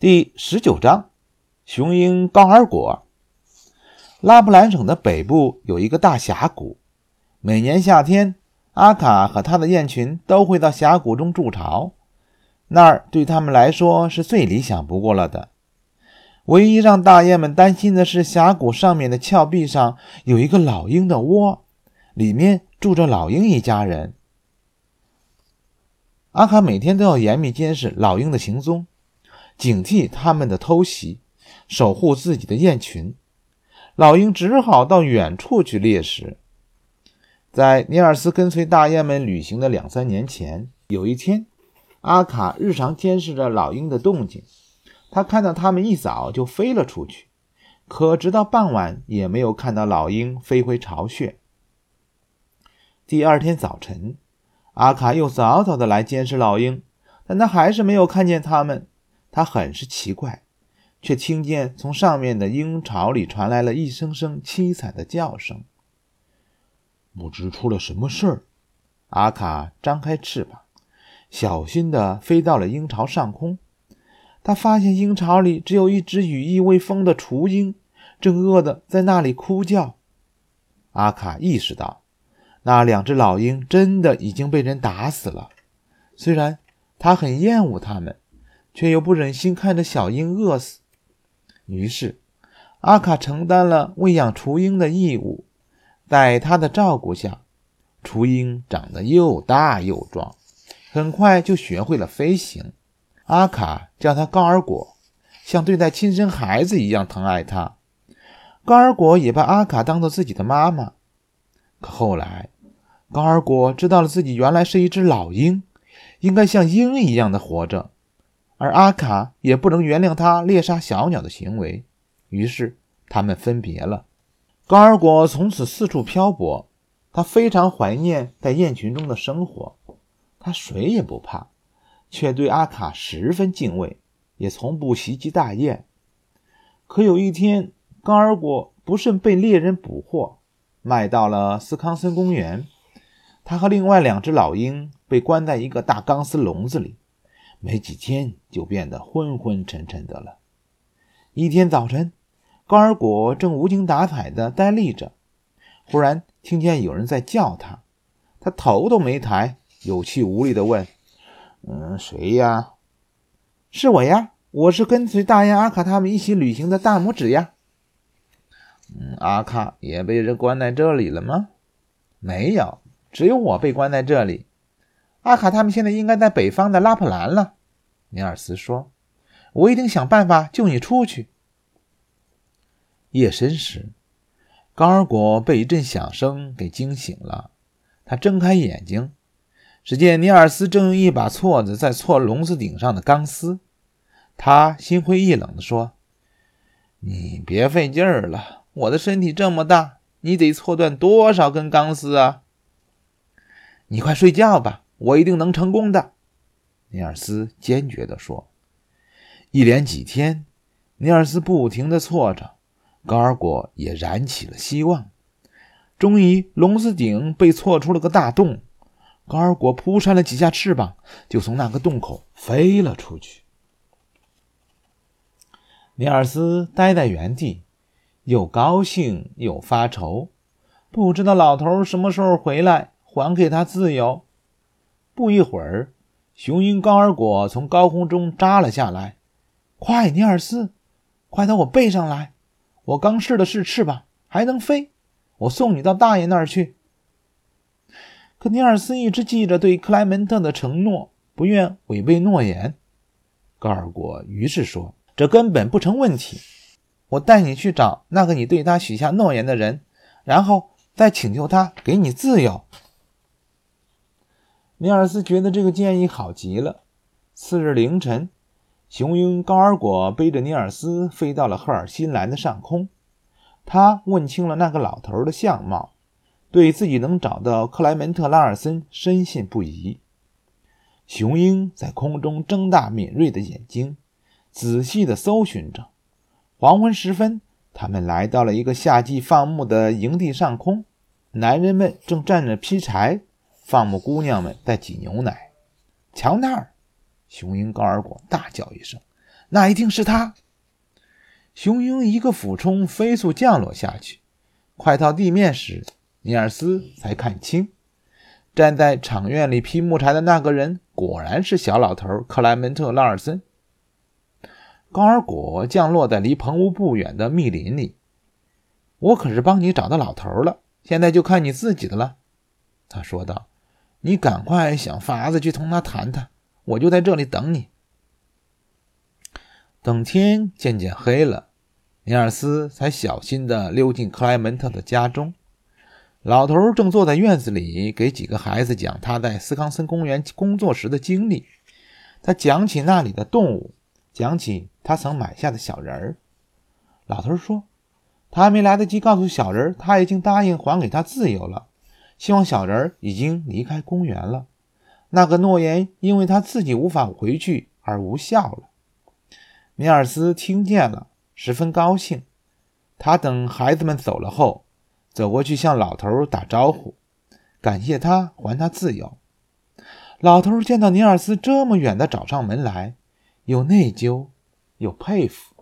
第十九章，雄鹰高尔果。拉布兰省的北部有一个大峡谷，每年夏天，阿卡和他的雁群都会到峡谷中筑巢。那儿对他们来说是最理想不过了的。唯一让大雁们担心的是，峡谷上面的峭壁上有一个老鹰的窝，里面住着老鹰一家人。阿卡每天都要严密监视老鹰的行踪。警惕他们的偷袭，守护自己的雁群。老鹰只好到远处去猎食。在尼尔斯跟随大雁们旅行的两三年前，有一天，阿卡日常监视着老鹰的动静。他看到它们一早就飞了出去，可直到傍晚也没有看到老鹰飞回巢穴。第二天早晨，阿卡又早早的来监视老鹰，但他还是没有看见它们。他很是奇怪，却听见从上面的鹰巢里传来了一声声凄惨的叫声。不知出了什么事儿。阿卡张开翅膀，小心地飞到了鹰巢上空。他发现鹰巢里只有一只羽翼未丰的雏鹰，正饿得在那里哭叫。阿卡意识到，那两只老鹰真的已经被人打死了。虽然他很厌恶它们。却又不忍心看着小鹰饿死，于是阿卡承担了喂养雏鹰的义务。在他的照顾下，雏鹰长得又大又壮，很快就学会了飞行。阿卡叫它高尔果，像对待亲生孩子一样疼爱它。高尔果也把阿卡当做自己的妈妈。可后来，高尔果知道了自己原来是一只老鹰，应该像鹰一样的活着。而阿卡也不能原谅他猎杀小鸟的行为，于是他们分别了。高尔果从此四处漂泊，他非常怀念在雁群中的生活。他谁也不怕，却对阿卡十分敬畏，也从不袭击大雁。可有一天，高尔果不慎被猎人捕获，卖到了斯康森公园。他和另外两只老鹰被关在一个大钢丝笼子里。没几天就变得昏昏沉沉的了。一天早晨，高尔果正无精打采地呆立着，忽然听见有人在叫他，他头都没抬，有气无力地问：“嗯，谁呀？”“是我呀，我是跟随大雁阿卡他们一起旅行的大拇指呀。”“嗯，阿卡也被人关在这里了吗？”“没有，只有我被关在这里。”阿卡他们现在应该在北方的拉普兰了，尼尔斯说：“我一定想办法救你出去。”夜深时，高尔果被一阵响声给惊醒了。他睁开眼睛，只见尼尔斯正用一把锉子在锉笼子顶上的钢丝。他心灰意冷地说：“你别费劲儿了，我的身体这么大，你得锉断多少根钢丝啊？你快睡觉吧。”我一定能成功的，尼尔斯坚决地说。一连几天，尼尔斯不停地挫着，高尔果也燃起了希望。终于，笼子顶被挫出了个大洞，高尔果扑扇了几下翅膀，就从那个洞口飞了出去。尼尔斯呆在原地，又高兴又发愁，不知道老头什么时候回来还给他自由。不一会儿，雄鹰高尔果从高空中扎了下来。快，尼尔斯，快到我背上来！我刚试的是翅膀，还能飞。我送你到大爷那儿去。可尼尔斯一直记着对克莱门特的承诺，不愿违背诺言。高尔果于是说：“这根本不成问题。我带你去找那个你对他许下诺言的人，然后再请求他给你自由。”尼尔斯觉得这个建议好极了。次日凌晨，雄鹰高尔果背着尼尔斯飞到了赫尔辛兰的上空。他问清了那个老头的相貌，对自己能找到克莱门特·拉尔森深信不疑。雄鹰在空中睁大敏锐的眼睛，仔细地搜寻着。黄昏时分，他们来到了一个夏季放牧的营地上空，男人们正站着劈柴。放牧姑娘们在挤牛奶。瞧那儿！雄鹰高尔果大叫一声，那一定是他！雄鹰一个俯冲，飞速降落下去，快到地面时，尼尔斯才看清，站在场院里劈木柴的那个人，果然是小老头克莱门特·拉尔森。高尔果降落在离棚屋不远的密林里。我可是帮你找到老头了，现在就看你自己的了。”他说道，“你赶快想法子去同他谈谈，我就在这里等你。”等天渐渐黑了，尼尔斯才小心地溜进克莱门特的家中。老头正坐在院子里，给几个孩子讲他在斯康森公园工作时的经历。他讲起那里的动物，讲起他曾买下的小人儿。老头说。他还没来得及告诉小人，他已经答应还给他自由了。希望小人已经离开公园了。那个诺言因为他自己无法回去而无效了。米尔斯听见了，十分高兴。他等孩子们走了后，走过去向老头打招呼，感谢他还他自由。老头见到尼尔斯这么远的找上门来，又内疚，又佩服。